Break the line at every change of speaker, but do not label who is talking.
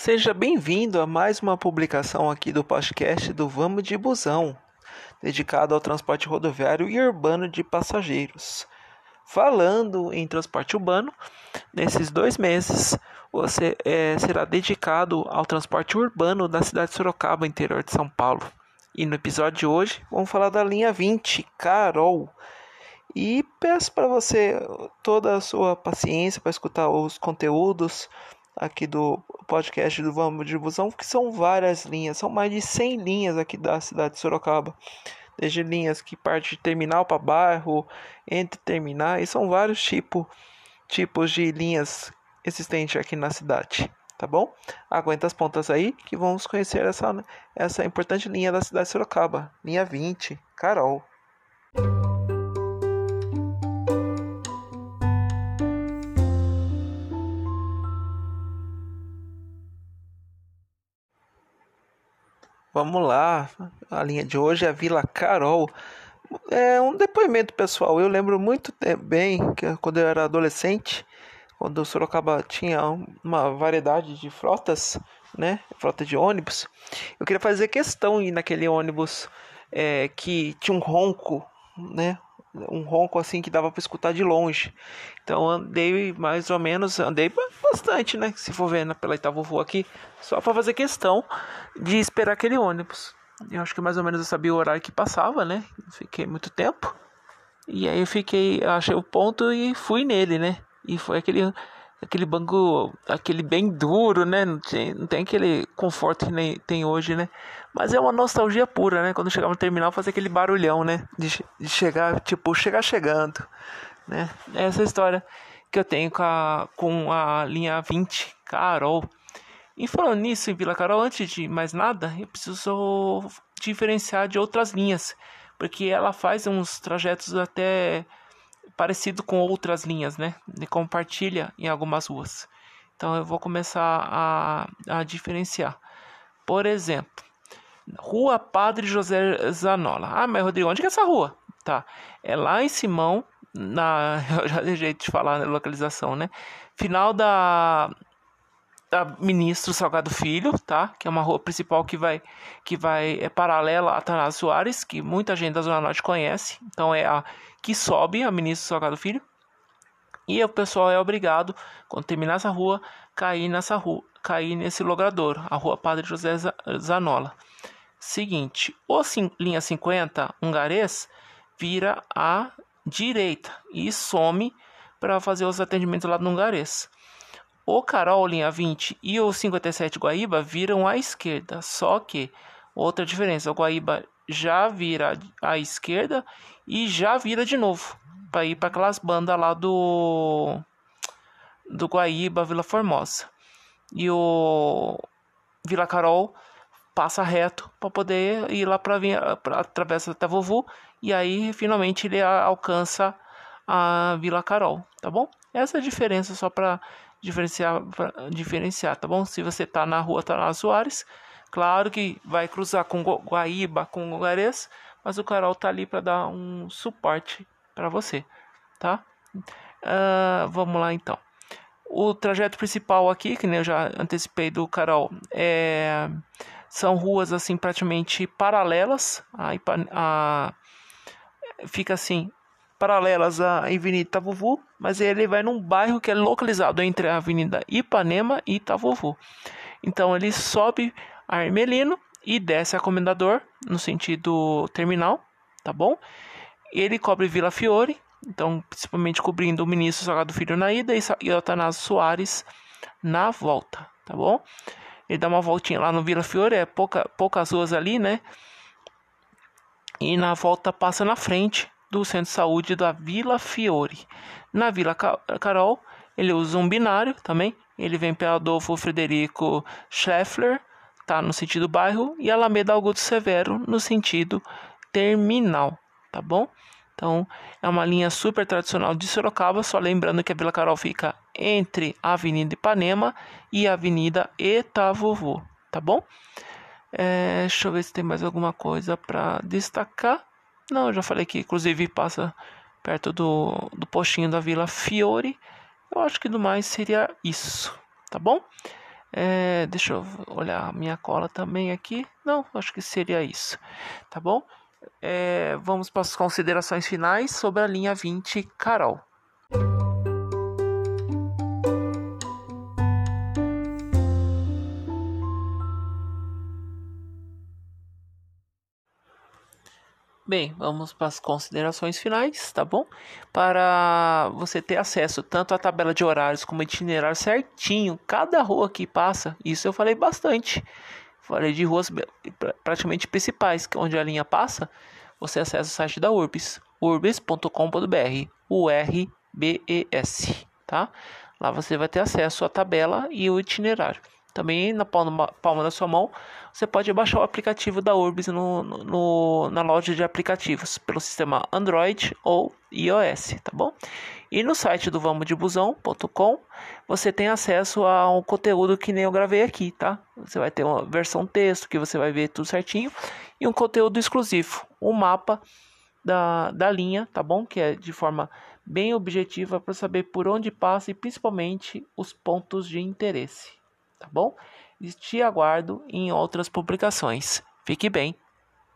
Seja bem-vindo a mais uma publicação aqui do podcast do Vamos de Busão, dedicado ao transporte rodoviário e urbano de passageiros. Falando em transporte urbano, nesses dois meses você é, será dedicado ao transporte urbano da cidade de Sorocaba, interior de São Paulo. E no episódio de hoje vamos falar da linha 20, Carol. E peço para você toda a sua paciência para escutar os conteúdos aqui do podcast do Vamos de Busão, que são várias linhas, são mais de 100 linhas aqui da cidade de Sorocaba. Desde linhas que parte de terminal para bairro, entre terminais, são vários tipo, tipos de linhas existentes aqui na cidade, tá bom? Aguenta as pontas aí que vamos conhecer essa, essa importante linha da cidade de Sorocaba, linha 20, Carol. Vamos lá, a linha de hoje é a Vila Carol. É um depoimento pessoal. Eu lembro muito bem que quando eu era adolescente, quando o Sorocaba tinha uma variedade de frotas, né, frota de ônibus, eu queria fazer questão ir naquele ônibus é, que tinha um ronco, né, um ronco assim que dava para escutar de longe. Então andei mais ou menos, andei bastante, né? Se for ver pela Itavovô aqui, só para fazer questão de esperar aquele ônibus. Eu acho que mais ou menos eu sabia o horário que passava, né? Fiquei muito tempo. E aí eu fiquei, achei o ponto e fui nele, né? E foi aquele aquele banco, aquele bem duro, né? Não tem, não tem aquele conforto que nem tem hoje, né? Mas é uma nostalgia pura, né? Quando chegava no terminal, fazer aquele barulhão, né? De, de chegar, tipo, chegar chegando, né? Essa é história que eu tenho com a, com a linha 20, Carol. E falando nisso, em Vila Carol, antes de mais nada, eu preciso diferenciar de outras linhas, porque ela faz uns trajetos até parecido com outras linhas, né? E compartilha em algumas ruas. Então eu vou começar a, a diferenciar. Por exemplo, Rua Padre José Zanola. Ah, mas Rodrigo, onde é essa rua? Tá, é lá em Simão, na, eu já dei jeito de falar na localização, né? Final da da Ministro Salgado Filho, tá? Que é uma rua principal que vai que vai é paralela a Tanás Soares, que muita gente da Zona Norte conhece. Então é a que sobe a Ministro Salgado Filho. E o pessoal é obrigado, quando terminar essa rua, cair nessa rua, cair nesse logradouro, a Rua Padre José Zanola. Seguinte, o linha 50, Hungarês, vira à direita e some para fazer os atendimentos lá no Hungarês. O Carol, linha 20, e o 57 Guaíba viram à esquerda, só que outra diferença, o Guaíba já vira à esquerda e já vira de novo para ir para aquelas bandas lá do do Guaíba, Vila Formosa. E o Vila Carol passa reto para poder ir lá para atravessa até Vovu e aí finalmente ele alcança a Vila Carol, tá bom? Essa é a diferença só para diferenciar, diferenciar, tá bom? Se você tá na rua Taná Soares, claro que vai cruzar com Guaíba, com Guarês, mas o Carol tá ali para dar um suporte para você, tá? Uh, vamos lá então. O trajeto principal aqui, que eu já antecipei do Carol, é, são ruas assim praticamente paralelas. A, a, fica assim paralelas à Avenida Itavuvu, mas ele vai num bairro que é localizado entre a Avenida Ipanema e Itavuvu. Então ele sobe a Armelino e desce a Comendador no sentido terminal, tá bom? Ele cobre Vila Fiore, então principalmente cobrindo o ministro Salgado Filho na ida e Otanásio Soares na volta, tá bom? Ele dá uma voltinha lá no Vila Fiore, é pouca, poucas ruas ali, né? E na volta passa na frente do Centro de Saúde da Vila Fiore. Na Vila Carol, ele usa um binário também. Ele vem pela Adolfo Frederico Scheffler, tá no sentido bairro, e Alameda Augusto Severo no sentido terminal, tá bom? Então, é uma linha super tradicional de Sorocaba, só lembrando que a Vila Carol fica entre a Avenida Ipanema e a Avenida Etavovô, tá bom? É, deixa eu ver se tem mais alguma coisa para destacar. Não, eu já falei que inclusive passa perto do, do postinho da Vila Fiore. Eu acho que do mais seria isso, tá bom? É, deixa eu olhar a minha cola também aqui. Não, acho que seria isso. Tá bom? É, vamos para as considerações finais sobre a linha 20 Carol. Bem, vamos para as considerações finais, tá bom? Para você ter acesso tanto à tabela de horários como itinerário certinho, cada rua que passa, isso eu falei bastante. Falei de ruas praticamente principais, onde a linha passa, você acessa o site da Urbis, urbis.com.br, U-R-B-E-S, tá? Lá você vai ter acesso à tabela e o itinerário. Também na palma, palma da sua mão, você pode baixar o aplicativo da Urbis no, no, na loja de aplicativos pelo sistema Android ou iOS, tá bom? E no site do vamosdebusão.com você tem acesso a um conteúdo que nem eu gravei aqui, tá? Você vai ter uma versão texto que você vai ver tudo certinho e um conteúdo exclusivo, um mapa da, da linha, tá bom? Que é de forma bem objetiva para saber por onde passa e principalmente os pontos de interesse tá bom? E te aguardo em outras publicações. Fique bem.